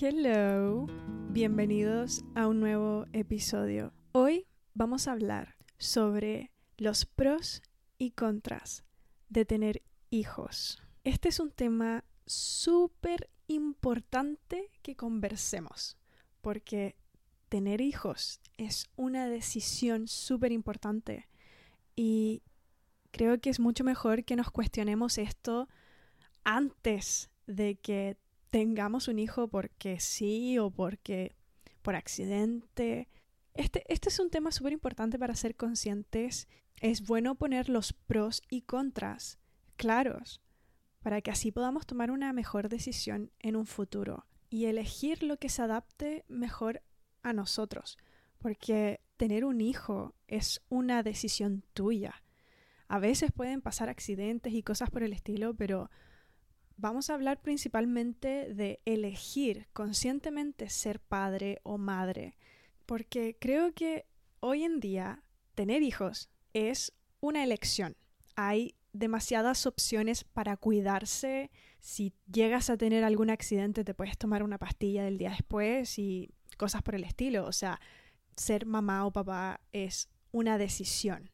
Hello, bienvenidos a un nuevo episodio. Hoy vamos a hablar sobre los pros y contras de tener hijos. Este es un tema súper importante que conversemos, porque tener hijos es una decisión súper importante y creo que es mucho mejor que nos cuestionemos esto antes de que tengamos un hijo porque sí o porque por accidente. Este, este es un tema súper importante para ser conscientes. Es bueno poner los pros y contras claros para que así podamos tomar una mejor decisión en un futuro y elegir lo que se adapte mejor a nosotros, porque tener un hijo es una decisión tuya. A veces pueden pasar accidentes y cosas por el estilo, pero vamos a hablar principalmente de elegir conscientemente ser padre o madre, porque creo que hoy en día tener hijos es una elección. Hay demasiadas opciones para cuidarse. Si llegas a tener algún accidente, te puedes tomar una pastilla del día después y cosas por el estilo. O sea, ser mamá o papá es una decisión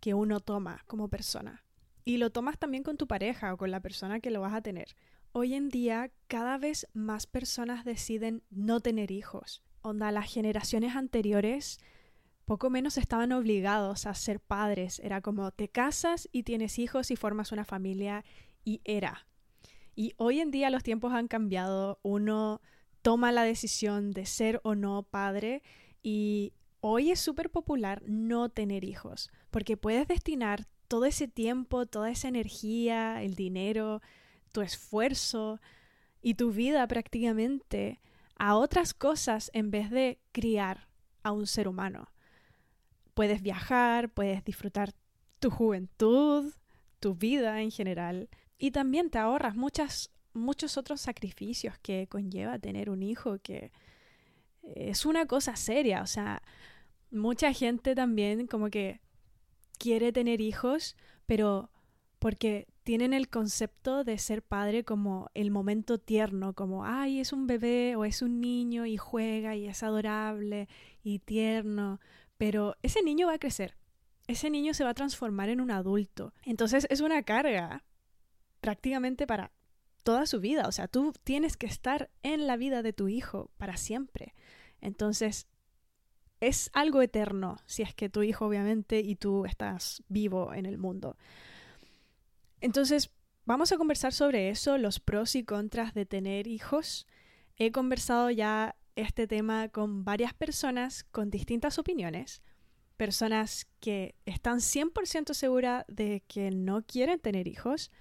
que uno toma como persona. Y lo tomas también con tu pareja o con la persona que lo vas a tener. Hoy en día cada vez más personas deciden no tener hijos. Onda, las generaciones anteriores poco menos estaban obligados a ser padres. Era como te casas y tienes hijos y formas una familia y era. Y hoy en día los tiempos han cambiado. Uno toma la decisión de ser o no padre y hoy es súper popular no tener hijos porque puedes destinar todo ese tiempo, toda esa energía, el dinero, tu esfuerzo y tu vida prácticamente a otras cosas en vez de criar a un ser humano. Puedes viajar, puedes disfrutar tu juventud, tu vida en general y también te ahorras muchas, muchos otros sacrificios que conlleva tener un hijo que es una cosa seria, o sea, mucha gente también como que quiere tener hijos, pero porque tienen el concepto de ser padre como el momento tierno, como, ay, es un bebé o es un niño y juega y es adorable y tierno, pero ese niño va a crecer, ese niño se va a transformar en un adulto. Entonces es una carga prácticamente para toda su vida, o sea, tú tienes que estar en la vida de tu hijo para siempre. Entonces, es algo eterno, si es que tu hijo obviamente y tú estás vivo en el mundo. Entonces, vamos a conversar sobre eso, los pros y contras de tener hijos. He conversado ya este tema con varias personas con distintas opiniones, personas que están 100% seguras de que no quieren tener hijos,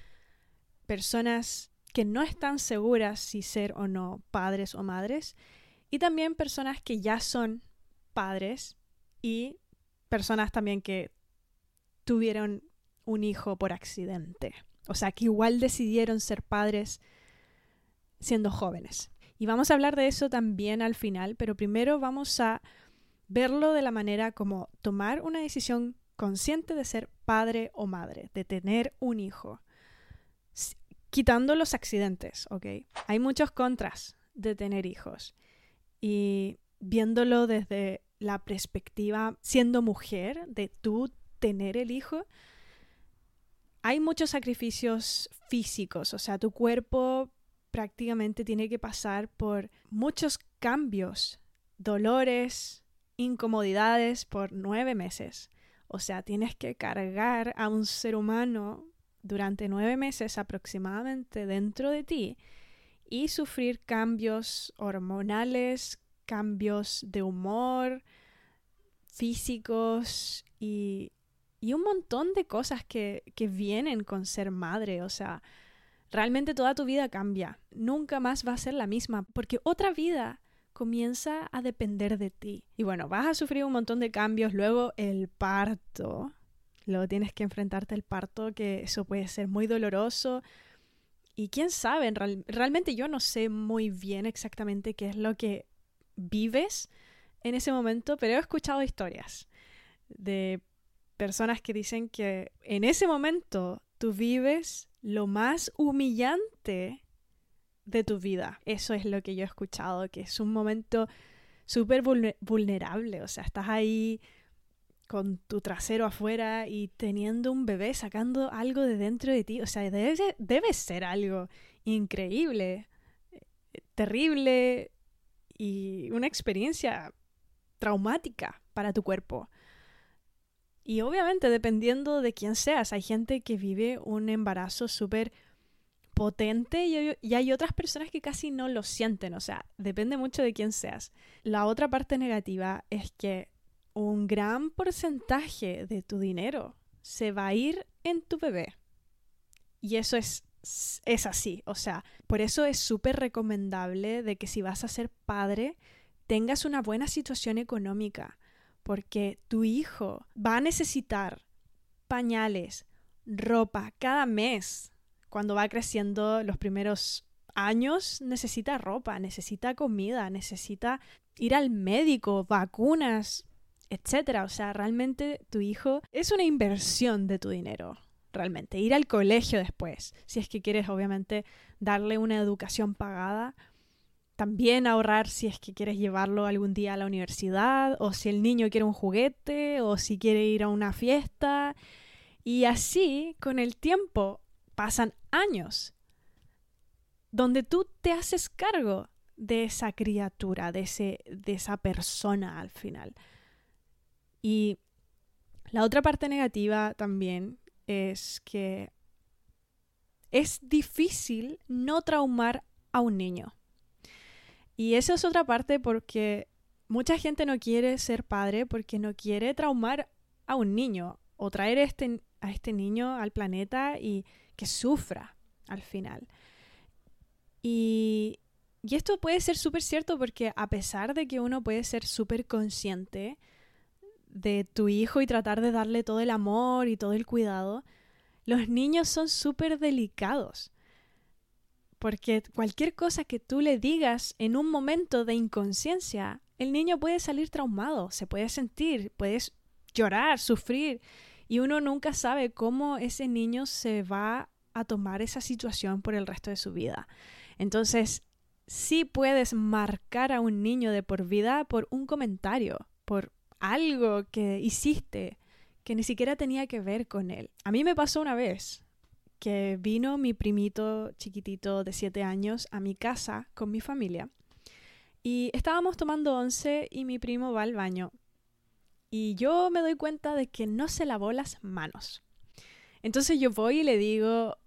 personas que no están seguras si ser o no padres o madres, y también personas que ya son padres y personas también que tuvieron un hijo por accidente. O sea, que igual decidieron ser padres siendo jóvenes. Y vamos a hablar de eso también al final, pero primero vamos a verlo de la manera como tomar una decisión consciente de ser padre o madre, de tener un hijo, quitando los accidentes, ¿ok? Hay muchos contras de tener hijos. Y viéndolo desde la perspectiva, siendo mujer, de tú tener el hijo, hay muchos sacrificios físicos, o sea, tu cuerpo prácticamente tiene que pasar por muchos cambios, dolores, incomodidades por nueve meses. O sea, tienes que cargar a un ser humano durante nueve meses aproximadamente dentro de ti y sufrir cambios hormonales, cambios de humor, físicos y, y un montón de cosas que, que vienen con ser madre. O sea, realmente toda tu vida cambia. Nunca más va a ser la misma porque otra vida comienza a depender de ti. Y bueno, vas a sufrir un montón de cambios. Luego el parto. Luego tienes que enfrentarte al parto, que eso puede ser muy doloroso. Y quién sabe, realmente yo no sé muy bien exactamente qué es lo que vives en ese momento, pero he escuchado historias de personas que dicen que en ese momento tú vives lo más humillante de tu vida. Eso es lo que yo he escuchado, que es un momento súper vulnerable. O sea, estás ahí con tu trasero afuera y teniendo un bebé sacando algo de dentro de ti. O sea, debe, debe ser algo increíble, terrible y una experiencia traumática para tu cuerpo. Y obviamente dependiendo de quién seas, hay gente que vive un embarazo súper potente y, hay otras personas que casi no lo sienten, o sea, depende mucho de quién seas. La otra parte negativa es que un gran porcentaje de tu dinero se va a ir en tu bebé. Y eso es, es así, o sea, por eso es súper recomendable de que si vas a ser padre, tengas una buena situación económica, porque tu hijo va a necesitar pañales, ropa cada mes. Cuando va creciendo los primeros años, necesita ropa, necesita comida, necesita ir al médico, vacunas, etcétera. O sea, realmente tu hijo es una inversión de tu dinero. Realmente, ir al colegio después, si es que quieres obviamente darle una educación pagada, también ahorrar si es que quieres llevarlo algún día a la universidad, o si el niño quiere un juguete, o si quiere ir a una fiesta. Y así, con el tiempo, pasan años donde tú te haces cargo de esa criatura, de, ese, de esa persona al final. Y la otra parte negativa también es que es difícil no traumar a un niño. Y eso es otra parte porque mucha gente no quiere ser padre porque no quiere traumar a un niño o traer este, a este niño al planeta y que sufra al final. Y, y esto puede ser súper cierto porque a pesar de que uno puede ser súper consciente de tu hijo y tratar de darle todo el amor y todo el cuidado, los niños son súper delicados. Porque cualquier cosa que tú le digas en un momento de inconsciencia, el niño puede salir traumado, se puede sentir, puedes llorar, sufrir, y uno nunca sabe cómo ese niño se va a tomar esa situación por el resto de su vida. Entonces, sí puedes marcar a un niño de por vida por un comentario, por algo que hiciste que ni siquiera tenía que ver con él. A mí me pasó una vez, que vino mi primito chiquitito de 7 años a mi casa con mi familia. Y estábamos tomando once y mi primo va al baño. Y yo me doy cuenta de que no se lavó las manos. Entonces yo voy y le digo,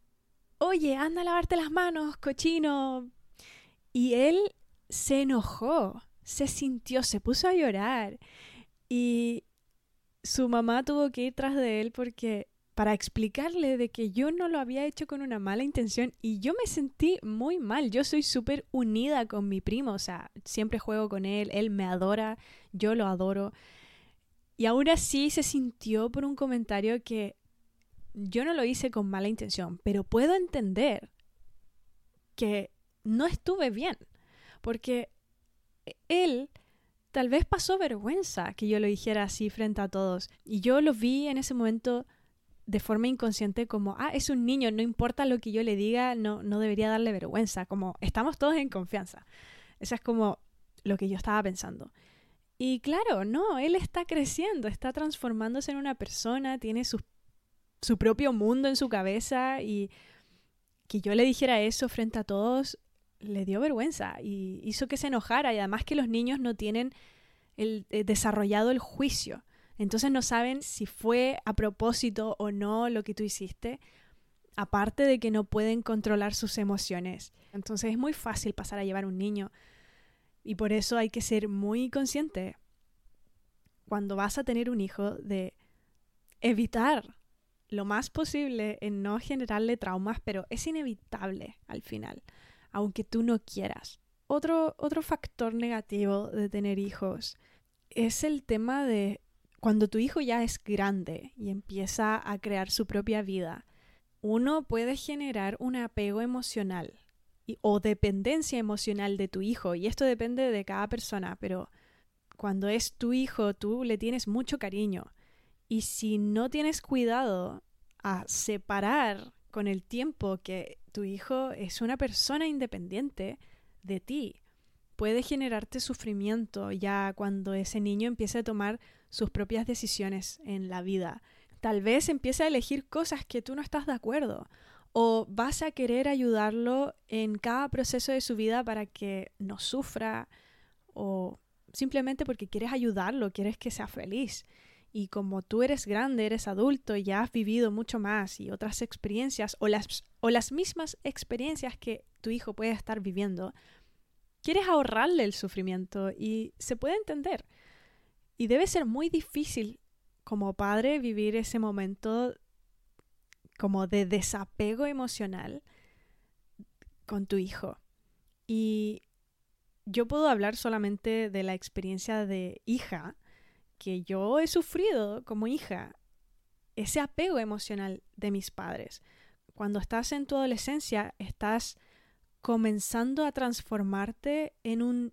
oye, anda a lavarte las manos, cochino. Y él se enojó, se sintió, se puso a llorar. Y su mamá tuvo que ir tras de él porque para explicarle de que yo no lo había hecho con una mala intención y yo me sentí muy mal. Yo soy súper unida con mi primo, o sea, siempre juego con él, él me adora, yo lo adoro. Y aún así se sintió por un comentario que yo no lo hice con mala intención, pero puedo entender que no estuve bien, porque él tal vez pasó vergüenza que yo lo dijera así frente a todos. Y yo lo vi en ese momento de forma inconsciente como, ah, es un niño, no importa lo que yo le diga, no, no debería darle vergüenza, como estamos todos en confianza. Eso es como lo que yo estaba pensando. Y claro, no, él está creciendo, está transformándose en una persona, tiene su, su propio mundo en su cabeza y que yo le dijera eso frente a todos le dio vergüenza y hizo que se enojara y además que los niños no tienen eh, desarrollado el juicio. Entonces no saben si fue a propósito o no lo que tú hiciste, aparte de que no pueden controlar sus emociones. Entonces es muy fácil pasar a llevar un niño y por eso hay que ser muy consciente cuando vas a tener un hijo de evitar lo más posible en no generarle traumas, pero es inevitable al final, aunque tú no quieras. Otro, otro factor negativo de tener hijos es el tema de cuando tu hijo ya es grande y empieza a crear su propia vida, uno puede generar un apego emocional o dependencia emocional de tu hijo. Y esto depende de cada persona, pero cuando es tu hijo, tú le tienes mucho cariño. Y si no tienes cuidado a separar con el tiempo que tu hijo es una persona independiente de ti. Puede generarte sufrimiento ya cuando ese niño empiece a tomar sus propias decisiones en la vida. Tal vez empiece a elegir cosas que tú no estás de acuerdo o vas a querer ayudarlo en cada proceso de su vida para que no sufra o simplemente porque quieres ayudarlo, quieres que sea feliz. Y como tú eres grande, eres adulto y ya has vivido mucho más y otras experiencias o las, o las mismas experiencias que tu hijo puede estar viviendo, quieres ahorrarle el sufrimiento y se puede entender. Y debe ser muy difícil como padre vivir ese momento como de desapego emocional con tu hijo. Y yo puedo hablar solamente de la experiencia de hija que yo he sufrido como hija, ese apego emocional de mis padres. Cuando estás en tu adolescencia, estás comenzando a transformarte en un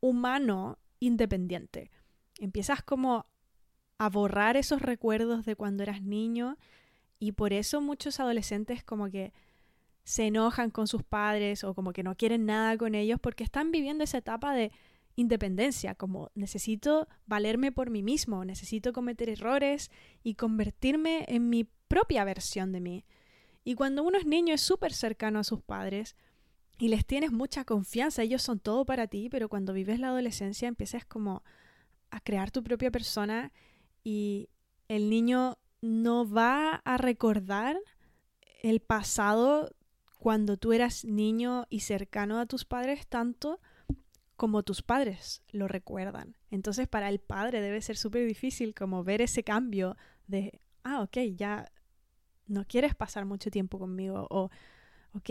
humano independiente. Empiezas como a borrar esos recuerdos de cuando eras niño y por eso muchos adolescentes como que se enojan con sus padres o como que no quieren nada con ellos porque están viviendo esa etapa de independencia, como necesito valerme por mí mismo, necesito cometer errores y convertirme en mi propia versión de mí. Y cuando uno es niño es súper cercano a sus padres y les tienes mucha confianza, ellos son todo para ti, pero cuando vives la adolescencia empiezas como a crear tu propia persona y el niño no va a recordar el pasado cuando tú eras niño y cercano a tus padres tanto como tus padres lo recuerdan. Entonces para el padre debe ser súper difícil como ver ese cambio de, ah, ok, ya no quieres pasar mucho tiempo conmigo o, ok,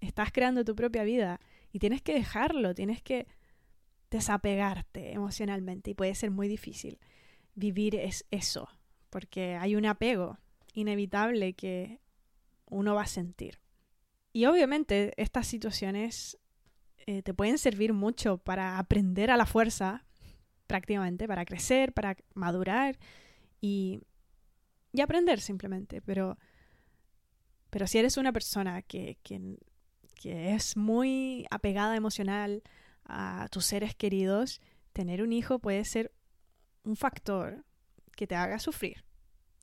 estás creando tu propia vida y tienes que dejarlo, tienes que desapegarte emocionalmente y puede ser muy difícil vivir es eso, porque hay un apego inevitable que uno va a sentir. Y obviamente estas situaciones eh, te pueden servir mucho para aprender a la fuerza, prácticamente, para crecer, para madurar y, y aprender simplemente. Pero, pero si eres una persona que, que, que es muy apegada emocional a tus seres queridos, tener un hijo puede ser un factor que te haga sufrir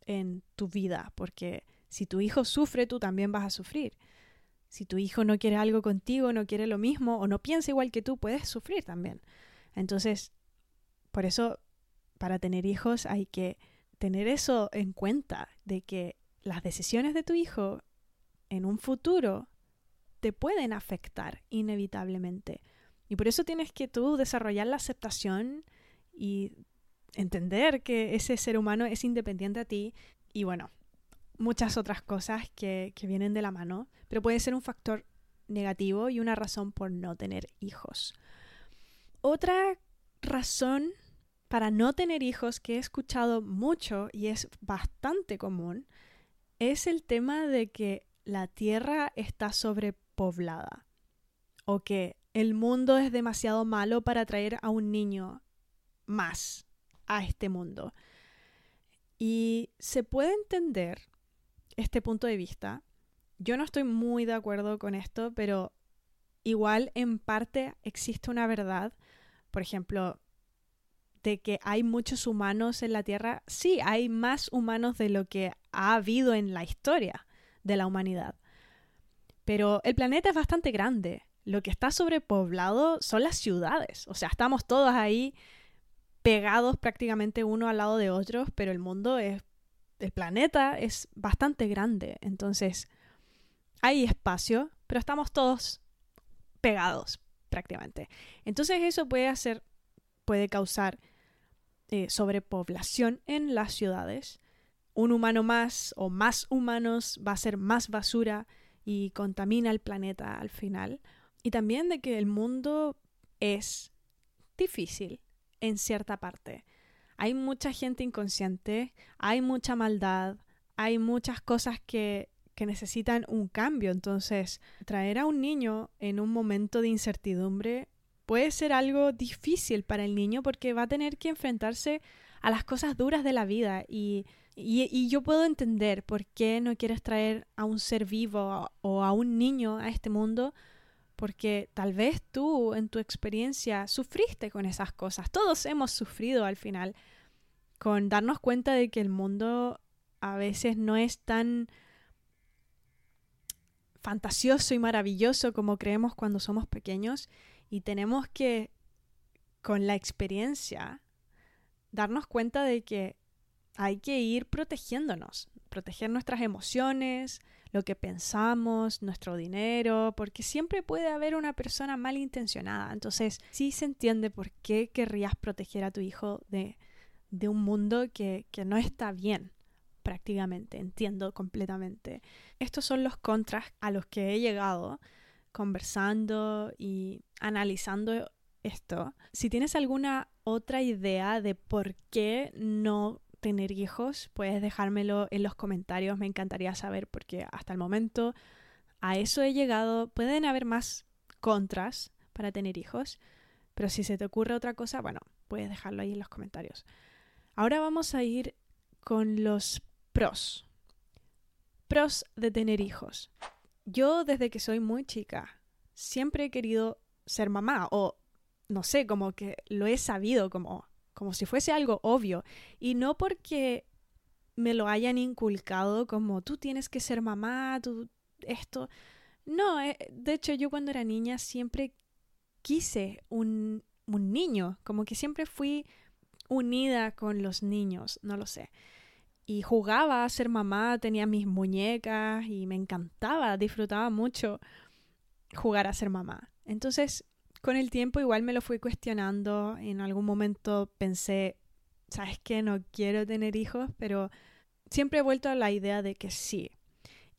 en tu vida, porque si tu hijo sufre, tú también vas a sufrir. Si tu hijo no quiere algo contigo, no quiere lo mismo o no piensa igual que tú, puedes sufrir también. Entonces, por eso, para tener hijos hay que tener eso en cuenta, de que las decisiones de tu hijo en un futuro te pueden afectar inevitablemente. Y por eso tienes que tú desarrollar la aceptación y entender que ese ser humano es independiente a ti y bueno, muchas otras cosas que, que vienen de la mano, pero puede ser un factor negativo y una razón por no tener hijos. Otra razón para no tener hijos que he escuchado mucho y es bastante común es el tema de que la tierra está sobrepoblada o que el mundo es demasiado malo para traer a un niño más a este mundo. Y se puede entender este punto de vista. Yo no estoy muy de acuerdo con esto, pero igual en parte existe una verdad. Por ejemplo, de que hay muchos humanos en la Tierra. Sí, hay más humanos de lo que ha habido en la historia de la humanidad. Pero el planeta es bastante grande. Lo que está sobrepoblado son las ciudades. O sea, estamos todos ahí pegados prácticamente uno al lado de otro, pero el mundo es el planeta es bastante grande, entonces hay espacio, pero estamos todos pegados prácticamente. Entonces eso puede hacer, puede causar eh, sobrepoblación en las ciudades. Un humano más o más humanos va a ser más basura y contamina el planeta al final. Y también de que el mundo es difícil en cierta parte hay mucha gente inconsciente, hay mucha maldad, hay muchas cosas que, que necesitan un cambio. Entonces, traer a un niño en un momento de incertidumbre puede ser algo difícil para el niño porque va a tener que enfrentarse a las cosas duras de la vida y, Y, yo puedo entender por qué no quieres traer a un ser vivo o a un niño a este mundo, porque tal vez tú en tu experiencia sufriste con esas cosas. Todos hemos sufrido al final con darnos cuenta de que el mundo a veces no es tan fantasioso y maravilloso como creemos cuando somos pequeños y tenemos que, con la experiencia, darnos cuenta de que hay que ir protegiéndonos, proteger nuestras emociones, lo que pensamos, nuestro dinero, porque siempre puede haber una persona malintencionada. Entonces, sí se entiende por qué querrías proteger a tu hijo de, de un mundo que, que no está bien prácticamente, entiendo completamente. Estos son los contras a los que he llegado conversando y analizando esto. Si tienes alguna otra idea de por qué no tener hijos, puedes dejármelo en los comentarios, me encantaría saber porque hasta el momento a eso he llegado. Pueden haber más contras para tener hijos, pero si se te ocurre otra cosa, bueno, puedes dejarlo ahí en los comentarios. Ahora vamos a ir con los pros. Pros de tener hijos. Yo desde que soy muy chica siempre he querido ser mamá o no sé, como que lo he sabido como como si fuese algo obvio. Y no porque me lo hayan inculcado como tú tienes que ser mamá, tú esto. No, eh, de hecho yo cuando era niña siempre quise un, un niño, como que siempre fui unida con los niños, no lo sé. Y jugaba a ser mamá, tenía mis muñecas y me encantaba, disfrutaba mucho jugar a ser mamá. Entonces con el tiempo igual me lo fui cuestionando. En algún momento pensé, ¿sabes qué? No quiero tener hijos, pero siempre he vuelto a la idea de que sí.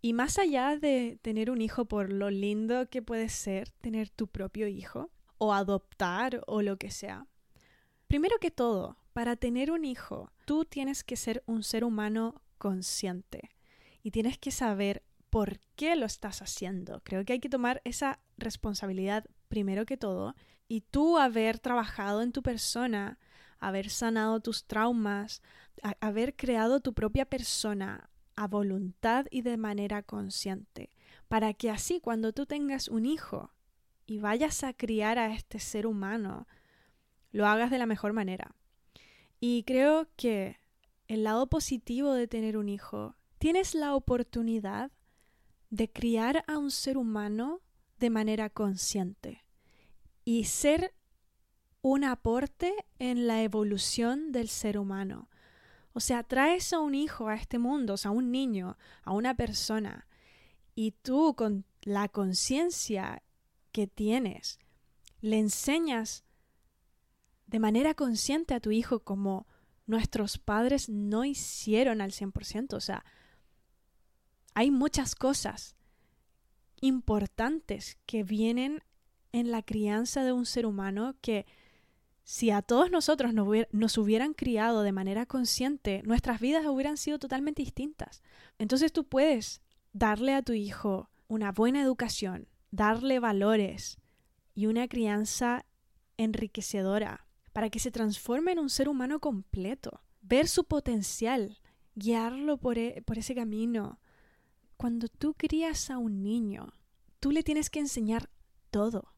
Y más allá de tener un hijo por lo lindo que puede ser tener tu propio hijo, o adoptar, o lo que sea. Primero que todo, para tener un hijo, tú tienes que ser un ser humano consciente y tienes que saber por qué lo estás haciendo. Creo que hay que tomar esa responsabilidad primero que todo y tú haber trabajado en tu persona, haber sanado tus traumas, haber creado tu propia persona a voluntad y de manera consciente, para que así cuando tú tengas un hijo y vayas a criar a este ser humano, lo hagas de la mejor manera. Y creo que el lado positivo de tener un hijo, tienes la oportunidad de criar a un ser humano de manera consciente y ser un aporte en la evolución del ser humano. O sea, traes a un hijo a este mundo, o sea, a un niño, a una persona, y tú con la conciencia que tienes, le enseñas de manera consciente a tu hijo como nuestros padres no hicieron al 100%. O sea, hay muchas cosas importantes que vienen en la crianza de un ser humano que si a todos nosotros nos, hubieran criado de manera consciente, nuestras vidas hubieran sido totalmente distintas. Entonces tú puedes darle a tu hijo una buena educación, darle valores y una crianza enriquecedora para que se transforme en un ser humano completo, ver su potencial, guiarlo por, e, ese camino, cuando tú crías a un niño, tú le tienes que enseñar todo,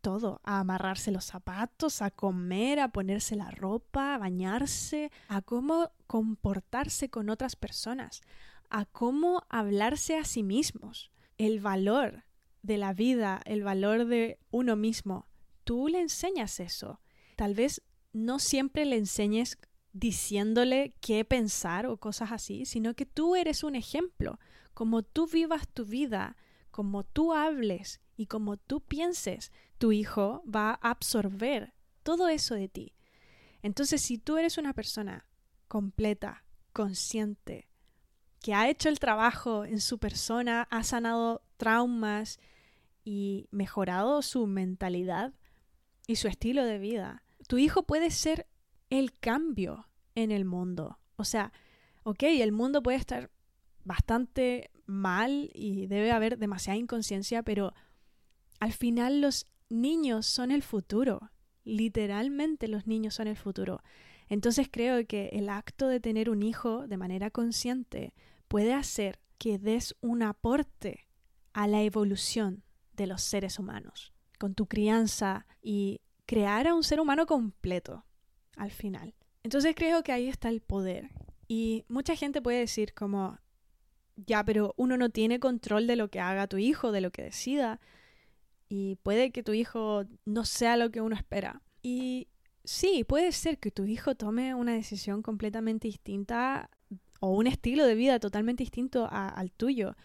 todo, a amarrarse los zapatos, a comer, a ponerse la ropa, a bañarse, a cómo comportarse con otras personas, a cómo hablarse a sí mismos, el valor de la vida, el valor de uno mismo. Tú le enseñas eso. Tal vez no siempre le enseñes diciéndole qué pensar o cosas así, sino que tú eres un ejemplo como tú vivas tu vida, como tú hables y como tú pienses, tu hijo va a absorber todo eso de ti. Entonces, si tú eres una persona completa, consciente, que ha hecho el trabajo en su persona, ha sanado traumas y mejorado su mentalidad y su estilo de vida, tu hijo puede ser el cambio en el mundo. O sea, ok, el mundo puede estar bastante mal y debe haber demasiada inconsciencia, pero al final los niños son el futuro. Literalmente los niños son el futuro. Entonces creo que el acto de tener un hijo de manera consciente puede hacer que des un aporte a la evolución de los seres humanos, con tu crianza y crear a un ser humano completo al final. Entonces creo que ahí está el poder. Y mucha gente puede decir como, ya, pero uno no tiene control de lo que haga tu hijo, de lo que decida, y puede que tu hijo no sea lo que uno espera. Y sí, puede ser que tu hijo tome una decisión completamente distinta o un estilo de vida totalmente distinto al tuyo,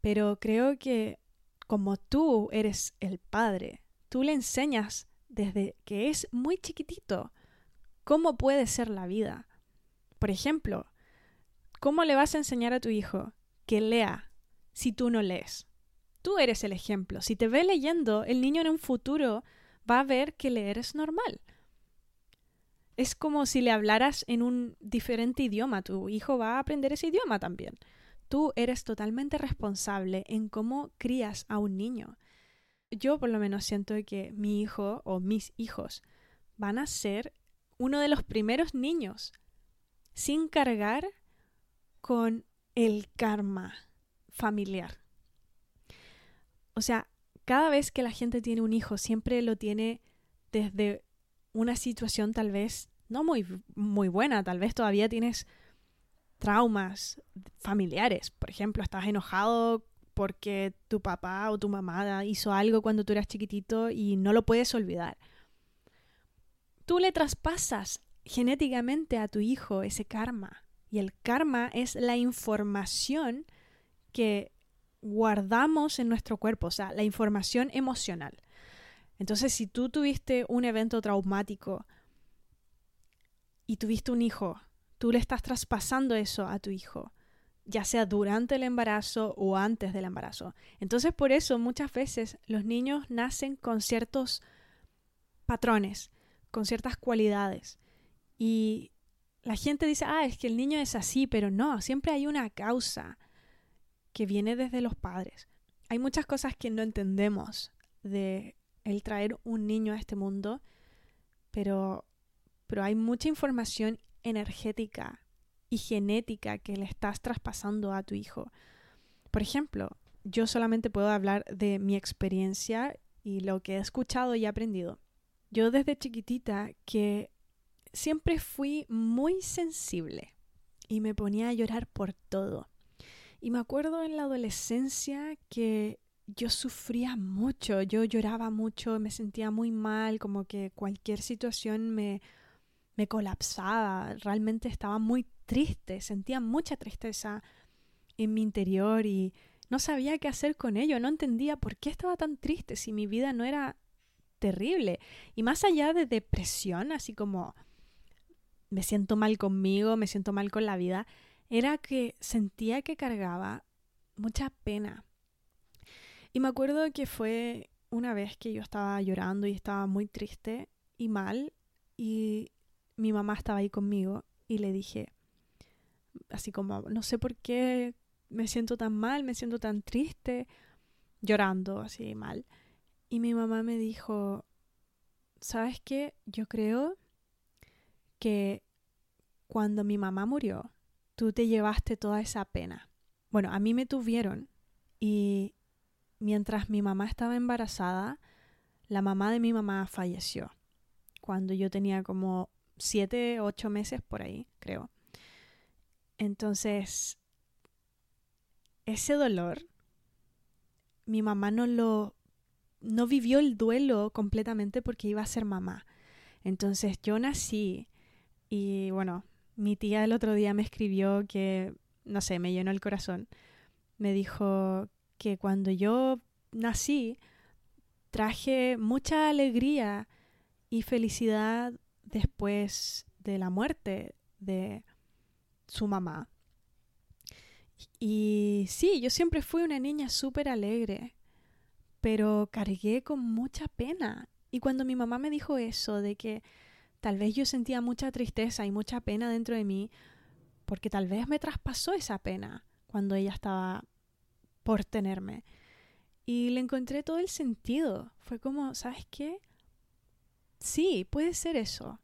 pero creo que como tú eres el padre, tú le enseñas desde que es muy chiquitito cómo puede ser la vida. Por ejemplo, ¿cómo le vas a enseñar a tu hijo que lea si tú no lees? Tú eres el ejemplo. Si te ve leyendo, el niño en un futuro va a ver que leer es normal. Es como si le hablaras en un diferente idioma. Tu hijo va a aprender ese idioma también. Tú eres totalmente responsable en cómo crías a un niño. Yo por lo menos siento que mi hijo o mis hijos van a ser uno de los primeros niños sin cargar con el karma familiar. O sea, cada vez que la gente tiene un hijo, siempre lo tiene desde una situación tal vez no muy, muy buena, tal vez todavía tienes traumas familiares. Por ejemplo, estás enojado porque tu papá o tu mamá hizo algo cuando tú eras chiquitito y no lo puedes olvidar. Tú le traspasas genéticamente a tu hijo ese karma. Y el karma es la información que guardamos en nuestro cuerpo, o sea, la información emocional. Entonces, si tú tuviste un evento traumático y tuviste un hijo, tú le estás traspasando eso a tu hijo, ya sea durante el embarazo o antes del embarazo. Entonces, por eso muchas veces los niños nacen con ciertos patrones, con ciertas cualidades. Y la gente dice, ah, es que el niño es así, pero no, siempre hay una causa que viene desde los padres. Hay muchas cosas que no entendemos de el traer un niño a este mundo, pero, pero hay mucha información energética y genética que le estás traspasando a tu hijo. Por ejemplo, yo solamente puedo hablar de mi experiencia y lo que he escuchado y aprendido. Yo desde chiquitita que siempre fui muy sensible y me ponía a llorar por todo. Y me acuerdo en la adolescencia que yo sufría mucho, yo lloraba mucho, me sentía muy mal, como que cualquier situación me, me colapsaba, realmente estaba muy triste, sentía mucha tristeza en mi interior y no sabía qué hacer con ello, no entendía por qué estaba tan triste si mi vida no era terrible. Y más allá de depresión, así como me siento mal conmigo, me siento mal con la vida, era que sentía que cargaba mucha pena. Y me acuerdo que fue una vez que yo estaba llorando y estaba muy triste y mal y mi mamá estaba ahí conmigo y le dije, así como, no sé por qué me siento tan mal, me siento tan triste, llorando así mal. Y mi mamá me dijo, ¿sabes qué? Yo creo que cuando mi mamá murió, tú te llevaste toda esa pena. Bueno, a mí me tuvieron y mientras mi mamá estaba embarazada, la mamá de mi mamá falleció. Cuando yo tenía como siete, ocho meses por ahí, creo. Entonces, ese dolor, mi mamá no lo, no vivió el duelo completamente porque iba a ser mamá. Entonces yo nací y bueno, mi tía el otro día me escribió que, no sé, me llenó el corazón. Me dijo que cuando yo nací, traje mucha alegría y felicidad después de la muerte de su mamá. Y sí, yo siempre fui una niña súper alegre, pero cargué con mucha pena. Y cuando mi mamá me dijo eso, de que Tal vez yo sentía mucha tristeza y mucha pena dentro de mí porque tal vez me traspasó esa pena cuando ella estaba por tenerme. Y le encontré todo el sentido. Fue como, ¿sabes qué? Sí, puede ser eso.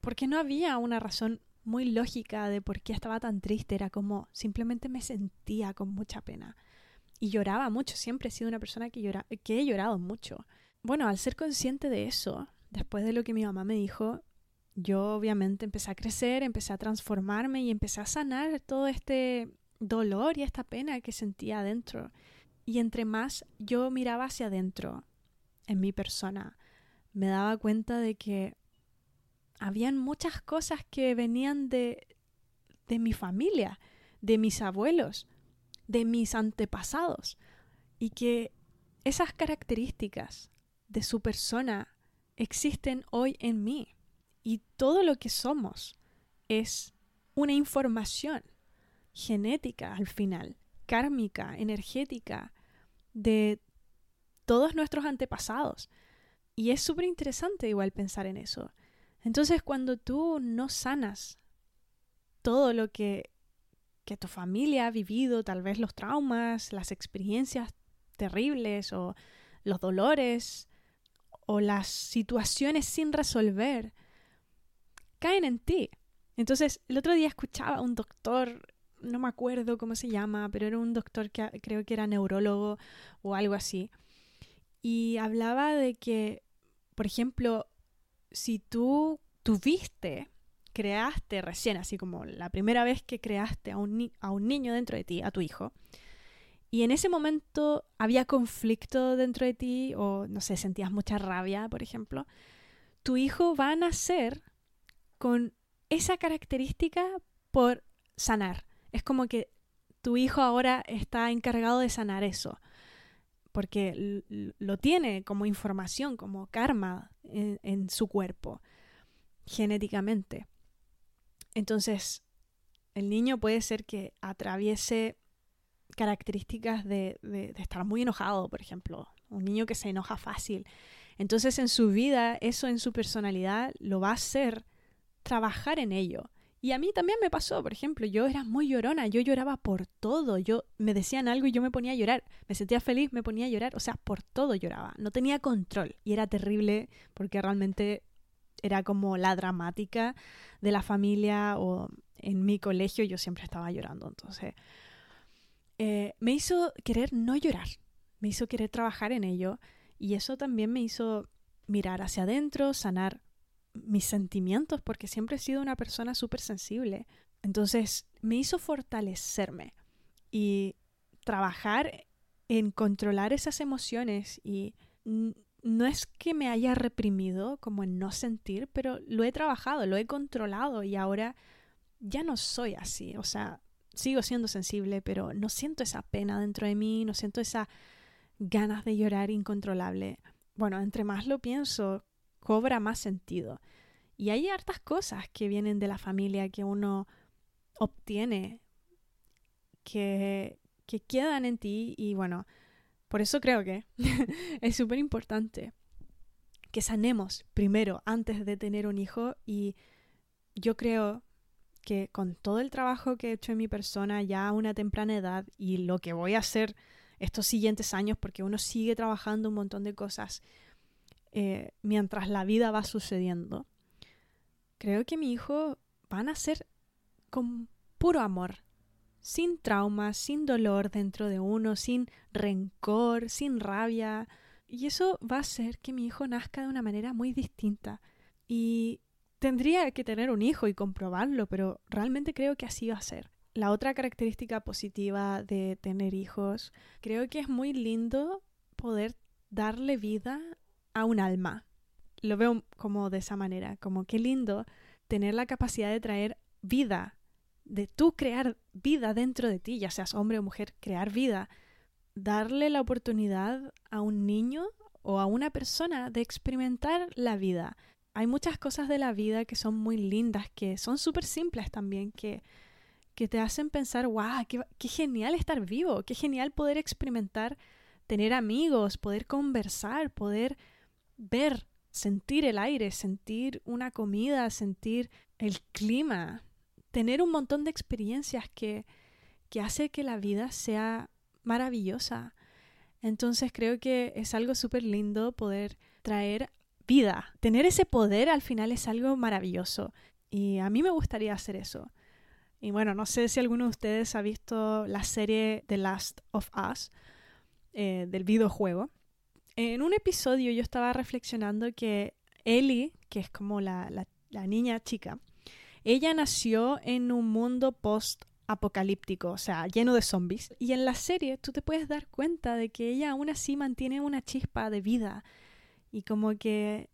porque no había una razón muy lógica de por qué estaba tan triste, era como simplemente me sentía con mucha pena y lloraba mucho, siempre he sido una persona que, llora, que he llorado mucho. Bueno, al ser consciente de eso, después de lo que mi mamá me dijo, yo obviamente empecé a crecer, empecé a transformarme y empecé a sanar todo este dolor y esta pena que sentía adentro. Y entre más yo miraba hacia adentro en mi persona, me daba cuenta de que habían muchas cosas que venían de, de mi familia, de mis abuelos, de mis antepasados y que esas características de su persona existen hoy en mí y todo lo que somos es una información genética al final, kármica, energética de todos nuestros antepasados. Y es súper interesante igual pensar en eso. Entonces cuando tú no sanas todo lo que que tu familia ha vivido, tal vez los traumas, las experiencias terribles o los dolores o las situaciones sin resolver, caen en ti. Entonces, el otro día escuchaba a un doctor, no me acuerdo cómo se llama, pero era un doctor que creo que era neurólogo o algo así, y hablaba de que, por ejemplo, si tú tuviste creaste recién, así como la primera vez que creaste a un, a un niño dentro de ti, a tu hijo, y en ese momento había conflicto dentro de ti, o no sé, sentías mucha rabia, por ejemplo, tu hijo va a nacer con esa característica por sanar. Es como que tu hijo ahora está encargado de sanar eso, porque lo tiene como información, como karma en su cuerpo, genéticamente. Entonces, el niño puede ser que atraviese características de, estar muy enojado, por ejemplo, un niño que se enoja fácil. Entonces en su vida, eso en su personalidad lo va a hacer trabajar en ello. Y a mí también me pasó, por ejemplo, yo era muy llorona, yo lloraba por todo, yo me decían algo y yo me ponía a llorar, me sentía feliz, me ponía a llorar, o sea, por todo lloraba, no tenía control y era terrible porque realmente era como la dramática de la familia o en mi colegio yo siempre estaba llorando. Entonces, eh, me hizo querer no llorar, me hizo querer trabajar en ello y eso también me hizo mirar hacia adentro, sanar mis sentimientos, porque siempre he sido una persona súper sensible. Entonces, me hizo fortalecerme y trabajar en controlar esas emociones y no es que me haya reprimido como en no sentir, pero lo he trabajado, lo he controlado y ahora ya no soy así. O sea, sigo siendo sensible, pero no siento esa pena dentro de mí, no siento esa ganas de llorar incontrolable. Bueno, entre más lo pienso, cobra más sentido. Y hay hartas cosas que vienen de la familia que uno obtiene, que, que quedan en ti y bueno, por eso creo que es súper importante que sanemos primero antes de tener un hijo y yo creo que con todo el trabajo que he hecho en mi persona ya a una temprana edad y lo que voy a hacer estos siguientes años porque uno sigue trabajando un montón de cosas eh, mientras la vida va sucediendo, creo que mi hijo va a nacer con puro amor, sin trauma, sin dolor dentro de uno, sin rencor, sin rabia. Y eso va a hacer que mi hijo nazca de una manera muy distinta. Y tendría que tener un hijo y comprobarlo, pero realmente creo que así va a ser. La otra característica positiva de tener hijos, creo que es muy lindo poder darle vida a un alma. Lo veo como de esa manera, como qué lindo tener la capacidad de traer vida de tú crear vida dentro de ti, ya seas hombre o mujer, crear vida, darle la oportunidad a un niño o a una persona de experimentar la vida. Hay muchas cosas de la vida que son muy lindas, que son súper simples también, que, que te hacen pensar, wow, qué, qué genial estar vivo, qué genial poder experimentar, tener amigos, poder conversar, poder ver, sentir el aire, sentir una comida, sentir el clima, tener un montón de experiencias que, que hace que la vida sea maravillosa. Entonces creo que es algo súper lindo poder traer vida. Tener ese poder al final es algo maravilloso. Y a mí me gustaría hacer eso. Y bueno, no sé si alguno de ustedes ha visto la serie The Last of Us eh, del videojuego. En un episodio yo estaba reflexionando que Ellie, que es como la, la niña chica, ella nació en un mundo post-apocalíptico, o sea, lleno de zombies. Y en la serie tú te puedes dar cuenta de que ella aún así mantiene una chispa de vida. Y como que,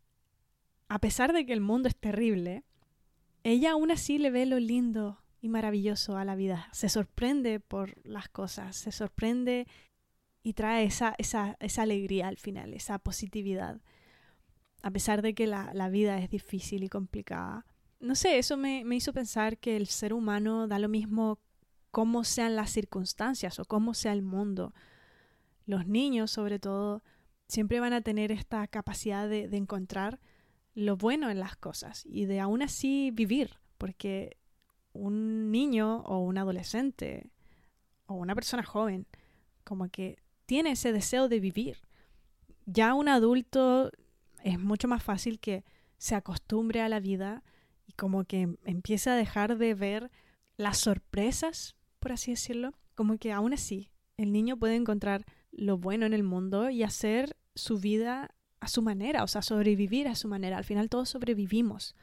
a pesar de que el mundo es terrible, ella aún así le ve lo lindo y maravilloso a la vida. Se sorprende por las cosas, se sorprende y trae esa, esa, esa alegría al final, esa positividad. A pesar de que la, la vida es difícil y complicada no sé, eso me, hizo pensar que el ser humano da lo mismo cómo sean las circunstancias o cómo sea el mundo. Los niños, sobre todo, siempre van a tener esta capacidad de, de encontrar lo bueno en las cosas y de aún así vivir, porque un niño o un adolescente o una persona joven como que tiene ese deseo de vivir. Ya un adulto es mucho más fácil que se acostumbre a la vida y como que empieza a dejar de ver las sorpresas, por así decirlo, como que aún así el niño puede encontrar lo bueno en el mundo y hacer su vida a su manera, o sea, sobrevivir a su manera. Al final todos sobrevivimos.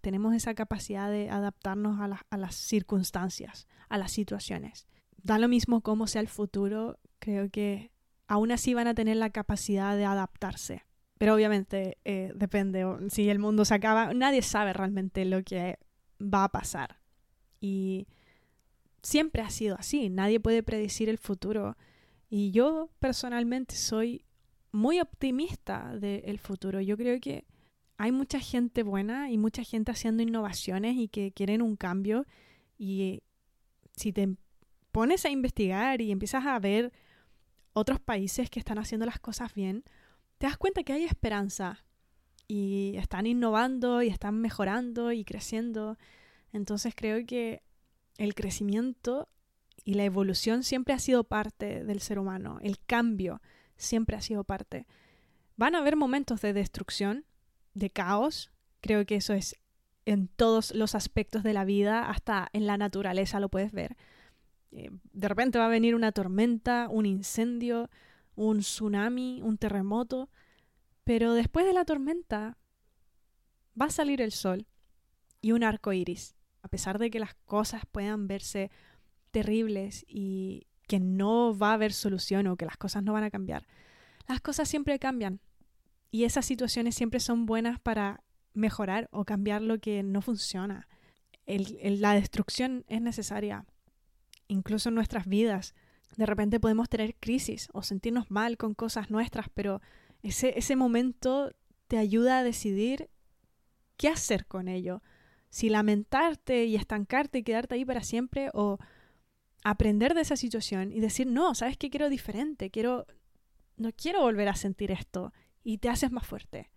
Tenemos esa capacidad de adaptarnos a, a las circunstancias, a las situaciones. Da lo mismo cómo sea el futuro, creo que aún así van a tener la capacidad de adaptarse. Pero obviamente eh, depende, si el mundo se acaba, nadie sabe realmente lo que va a pasar. Y siempre ha sido así, nadie puede predecir el futuro. Y yo personalmente soy muy optimista del futuro. Yo creo que hay mucha gente buena y mucha gente haciendo innovaciones y que quieren un cambio. Y si te pones a investigar y empiezas a ver otros países que están haciendo las cosas bien, te das cuenta que hay esperanza y están innovando y están mejorando y creciendo. Entonces creo que el crecimiento y la evolución siempre ha sido parte del ser humano, el cambio siempre ha sido parte. Van a haber momentos de destrucción, de caos, creo que eso es en todos los aspectos de la vida, hasta en la naturaleza lo puedes ver. Eh, de repente va a venir una tormenta, un incendio, un tsunami, un terremoto, pero después de la tormenta va a salir el sol y un arco iris. A pesar de que las cosas puedan verse terribles y que no va a haber solución o que las cosas no van a cambiar, las cosas siempre cambian. Y esas situaciones siempre son buenas para mejorar o cambiar lo que no funciona. la destrucción es necesaria, incluso en nuestras vidas de repente podemos tener crisis o sentirnos mal con cosas nuestras, pero ese, ese momento te ayuda a decidir qué hacer con ello. Si lamentarte y estancarte y quedarte ahí para siempre o aprender de esa situación y decir, no, ¿sabes qué? Quiero diferente, quiero, no quiero volver a sentir esto y te haces más fuerte.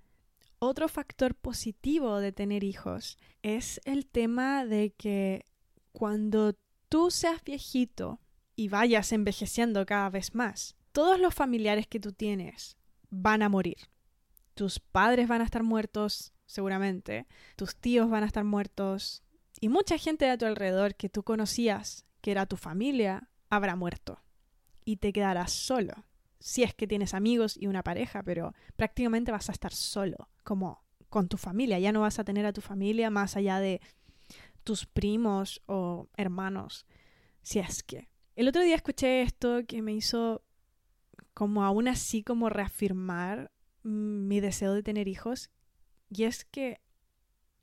Otro factor positivo de tener hijos es el tema de que cuando tú seas viejito, y vayas envejeciendo cada vez más, todos los familiares que tú tienes van a morir. Tus padres van a estar muertos, seguramente, tus tíos van a estar muertos, y mucha gente de tu alrededor que tú conocías, que era tu familia, habrá muerto. Y te quedarás solo. Si es que tienes amigos y una pareja, pero prácticamente vas a estar solo, como con tu familia. Ya no vas a tener a tu familia más allá de tus primos o hermanos, si es que. El otro día escuché esto que me hizo como aún así como reafirmar mi deseo de tener hijos y es que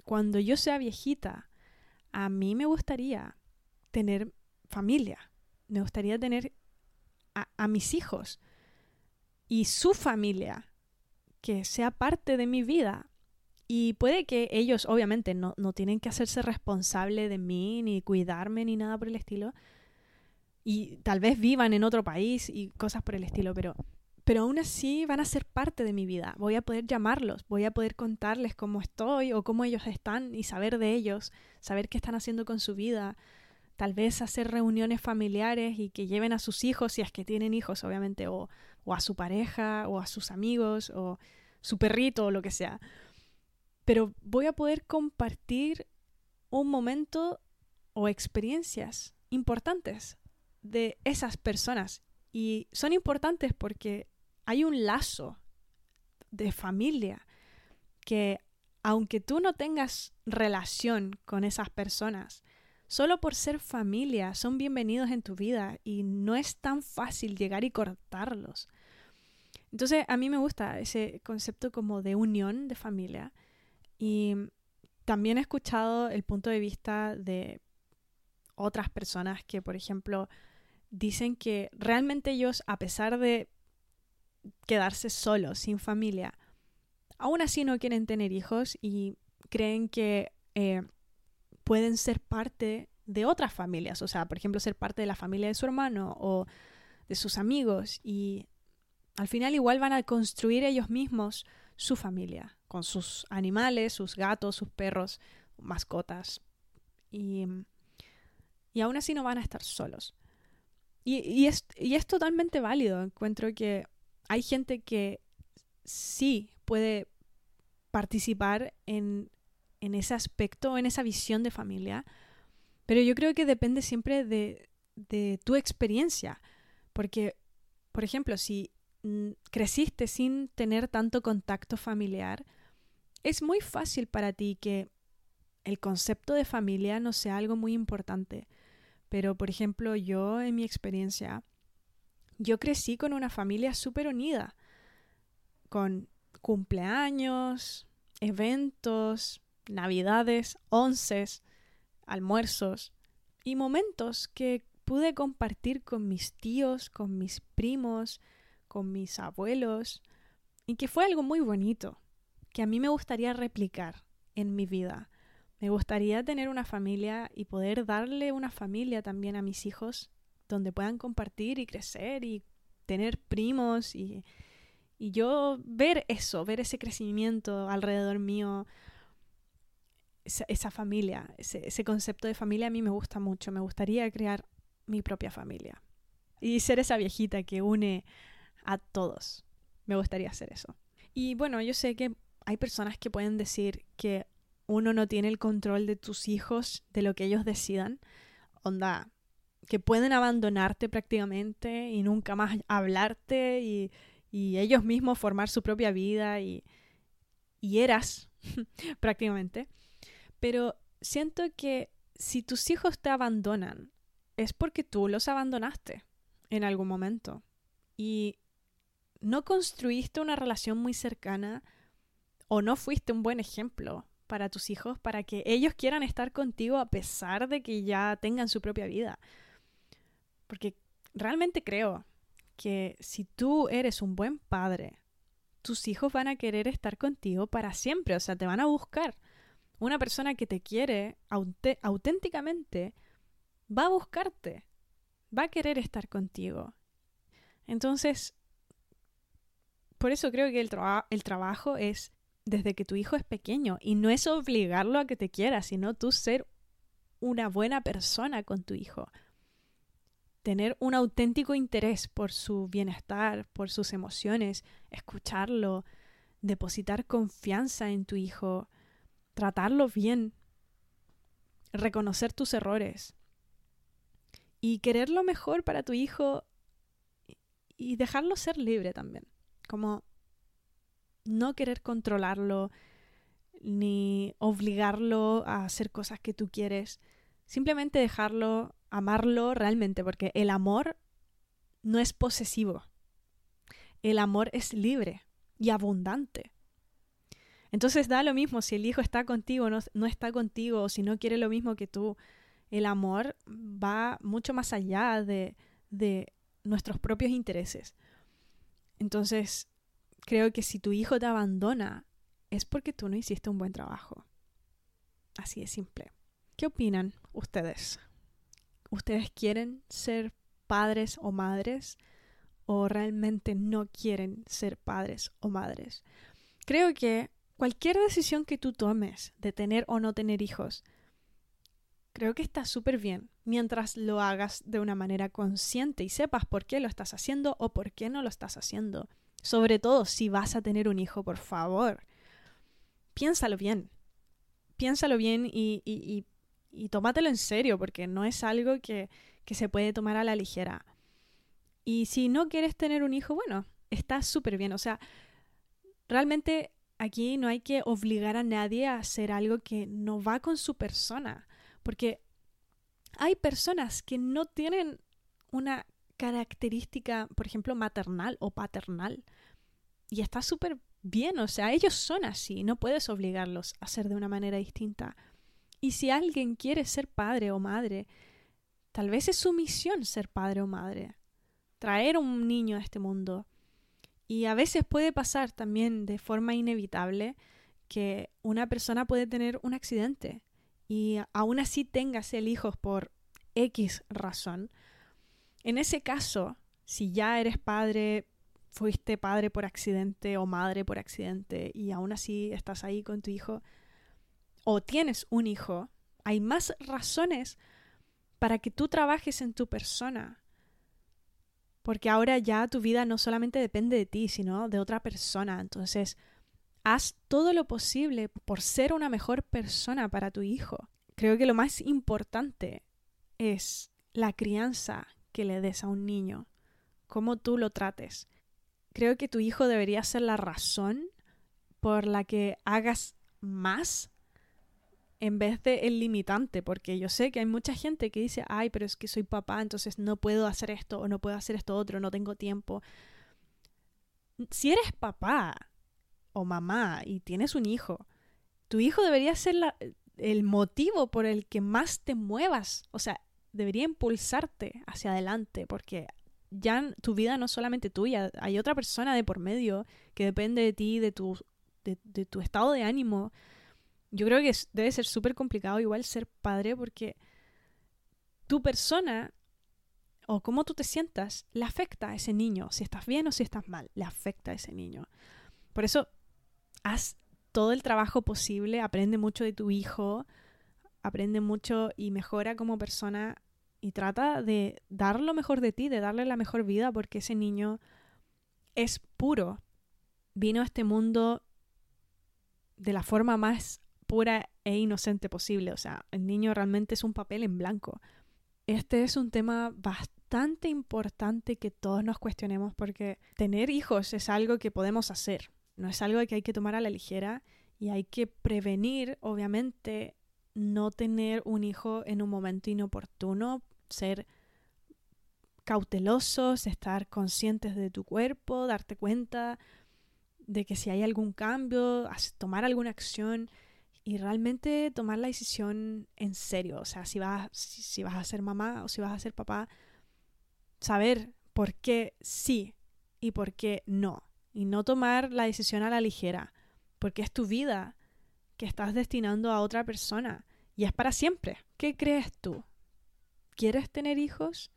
cuando yo sea viejita, a mí me gustaría tener familia, me gustaría tener a, mis hijos y su familia, que sea parte de mi vida. Y puede que ellos obviamente no, no tienen que hacerse responsable de mí, ni cuidarme, ni nada por el estilo, y tal vez vivan en otro país y cosas por el estilo, pero, pero aún así van a ser parte de mi vida. Voy a poder llamarlos, voy a poder contarles cómo estoy o cómo ellos están y saber de ellos, saber qué están haciendo con su vida. Tal vez hacer reuniones familiares y que lleven a sus hijos, si es que tienen hijos, obviamente, o, o a su pareja, o a sus amigos, o su perrito o lo que sea. Pero voy a poder compartir un momento o experiencias importantes de esas personas. Y son importantes porque hay un lazo de familia que aunque tú no tengas relación con esas personas, solo por ser familia son bienvenidos en tu vida y no es tan fácil llegar y cortarlos. Entonces a mí me gusta ese concepto como de unión de familia y también he escuchado el punto de vista de otras personas que, por ejemplo, dicen que realmente ellos, a pesar de quedarse solos, sin familia, aún así no quieren tener hijos y creen que eh, pueden ser parte de otras familias, o sea, por ejemplo, ser parte de la familia de su hermano o de sus amigos y al final igual van a construir ellos mismos su familia, con sus animales, sus gatos, sus perros, mascotas. Y, y aún así no van a estar solos. Y, es, y es totalmente válido. Encuentro que hay gente que sí puede participar en, en ese aspecto, en esa visión de familia, pero yo creo que depende siempre de, de tu experiencia. Porque, por ejemplo, si creciste sin tener tanto contacto familiar, es muy fácil para ti que el concepto de familia no sea algo muy importante. Pero, por ejemplo, yo en mi experiencia, yo crecí con una familia súper unida, con cumpleaños, eventos, navidades, onces, almuerzos y momentos que pude compartir con mis tíos, con mis primos, con mis abuelos y que fue algo muy bonito, que a mí me gustaría replicar en mi vida. Me gustaría tener una familia y poder darle una familia también a mis hijos donde puedan compartir y crecer y tener primos y, y yo ver eso, ver ese crecimiento alrededor mío, esa, familia, ese, ese concepto de familia a mí me gusta mucho, me gustaría crear mi propia familia y ser esa viejita que une a todos. Me gustaría hacer eso. Y bueno, yo sé que hay personas que pueden decir que uno no tiene el control de tus hijos, de lo que ellos decidan. Onda, que pueden abandonarte prácticamente y nunca más hablarte y, ellos mismos formar su propia vida y, y eras prácticamente. Pero siento que si tus hijos te abandonan, es porque tú los abandonaste en algún momento. Y no construiste una relación muy cercana o no fuiste un buen ejemplo para tus hijos para que ellos quieran estar contigo a pesar de que ya tengan su propia vida. Porque realmente creo que si tú eres un buen padre, tus hijos van a querer estar contigo para siempre, o sea, te van a buscar. Una persona que te quiere auténticamente va a buscarte, va a querer estar contigo. Entonces, por eso creo que el, el trabajo es desde que tu hijo es pequeño y no es obligarlo a que te quiera, sino tú ser una buena persona con tu hijo. Tener un auténtico interés por su bienestar, por sus emociones, escucharlo, depositar confianza en tu hijo, tratarlo bien, reconocer tus errores y querer lo mejor para tu hijo y dejarlo ser libre también. Como no querer controlarlo ni obligarlo a hacer cosas que tú quieres. Simplemente dejarlo, amarlo realmente, porque el amor no es posesivo. El amor es libre y abundante. Entonces da lo mismo si el hijo está contigo no, no, está contigo, o si no quiere lo mismo que tú. El amor va mucho más allá de, de nuestros propios intereses. Entonces, creo que si tu hijo te abandona, es porque tú no hiciste un buen trabajo. Así de simple. ¿Qué opinan ustedes? ¿Ustedes quieren ser padres o madres? ¿O realmente no quieren ser padres o madres? Creo que cualquier decisión que tú tomes de tener o no tener hijos, creo que está súper bien mientras lo hagas de una manera consciente y sepas por qué lo estás haciendo o por qué no lo estás haciendo. Sobre todo si vas a tener un hijo, por favor. Piénsalo bien. Piénsalo bien y, y, y, tómatelo en serio, porque no es algo que, que se puede tomar a la ligera. Y si no quieres tener un hijo, bueno, está súper bien. O sea, realmente aquí no hay que obligar a nadie a hacer algo que no va con su persona, porque hay personas que no tienen una característica, por ejemplo, maternal o paternal. Y está súper bien, o sea, ellos son así, no puedes obligarlos a ser de una manera distinta. Y si alguien quiere ser padre o madre, tal vez es su misión ser padre o madre, traer un niño a este mundo. Y a veces puede pasar también de forma inevitable que una persona puede tener un accidente y aún así tengas el hijo por X razón. En ese caso, si ya eres padre, fuiste padre por accidente o madre por accidente y aún así estás ahí con tu hijo o tienes un hijo, hay más razones para que tú trabajes en tu persona, porque ahora ya tu vida no solamente depende de ti, sino de otra persona. Entonces, haz todo lo posible por ser una mejor persona para tu hijo. Creo que lo más importante es la crianza que le des a un niño, cómo tú lo trates. Creo que tu hijo debería ser la razón por la que hagas más en vez de el limitante, porque yo sé que hay mucha gente que dice, ay, pero es que soy papá, entonces no puedo hacer esto o no puedo hacer esto otro, no tengo tiempo. Si eres papá o mamá y tienes un hijo, tu hijo debería ser el motivo por el que más te muevas, o sea, debería impulsarte hacia adelante, porque ya tu vida no es solamente tuya, hay otra persona de por medio que depende de ti, de tu, de tu estado de ánimo, yo creo que debe ser súper complicado igual ser padre porque tu persona o cómo tú te sientas le afecta a ese niño. Si estás bien o si estás mal, le afecta a ese niño. Por eso, haz todo el trabajo posible, aprende mucho de tu hijo, aprende mucho y mejora como persona y trata de dar lo mejor de ti, de darle la mejor vida porque ese niño es puro. Vino a este mundo de la forma más pura e inocente posible. O sea, el niño realmente es un papel en blanco. Este es un tema bastante importante que todos nos cuestionemos porque tener hijos es algo que podemos hacer, no es algo que hay que tomar a la ligera y hay que prevenir, obviamente, no tener un hijo en un momento inoportuno, ser cautelosos, estar conscientes de tu cuerpo, darte cuenta de que si hay algún cambio, tomar alguna acción y realmente tomar la decisión en serio. O sea, si vas, si, vas a ser mamá o si vas a ser papá, saber por qué sí y por qué no. Y no tomar la decisión a la ligera, porque es tu vida que estás destinando a otra persona y es para siempre. ¿Qué crees tú? ¿Quieres tener hijos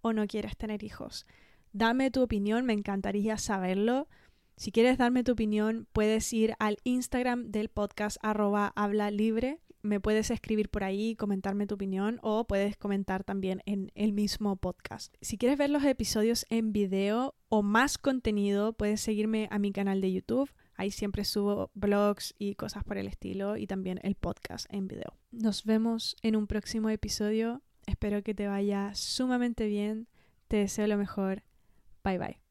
o no quieres tener hijos? Dame tu opinión, me encantaría saberlo. Si quieres darme tu opinión, puedes ir al Instagram del podcast arroba habla libre. Me puedes escribir por ahí, comentarme tu opinión o puedes comentar también en el mismo podcast. Si quieres ver los episodios en video o más contenido, puedes seguirme a mi canal de YouTube. Ahí siempre subo blogs y cosas por el estilo y también el podcast en video. Nos vemos en un próximo episodio. Espero que te vaya sumamente bien. Te deseo lo mejor. Bye bye.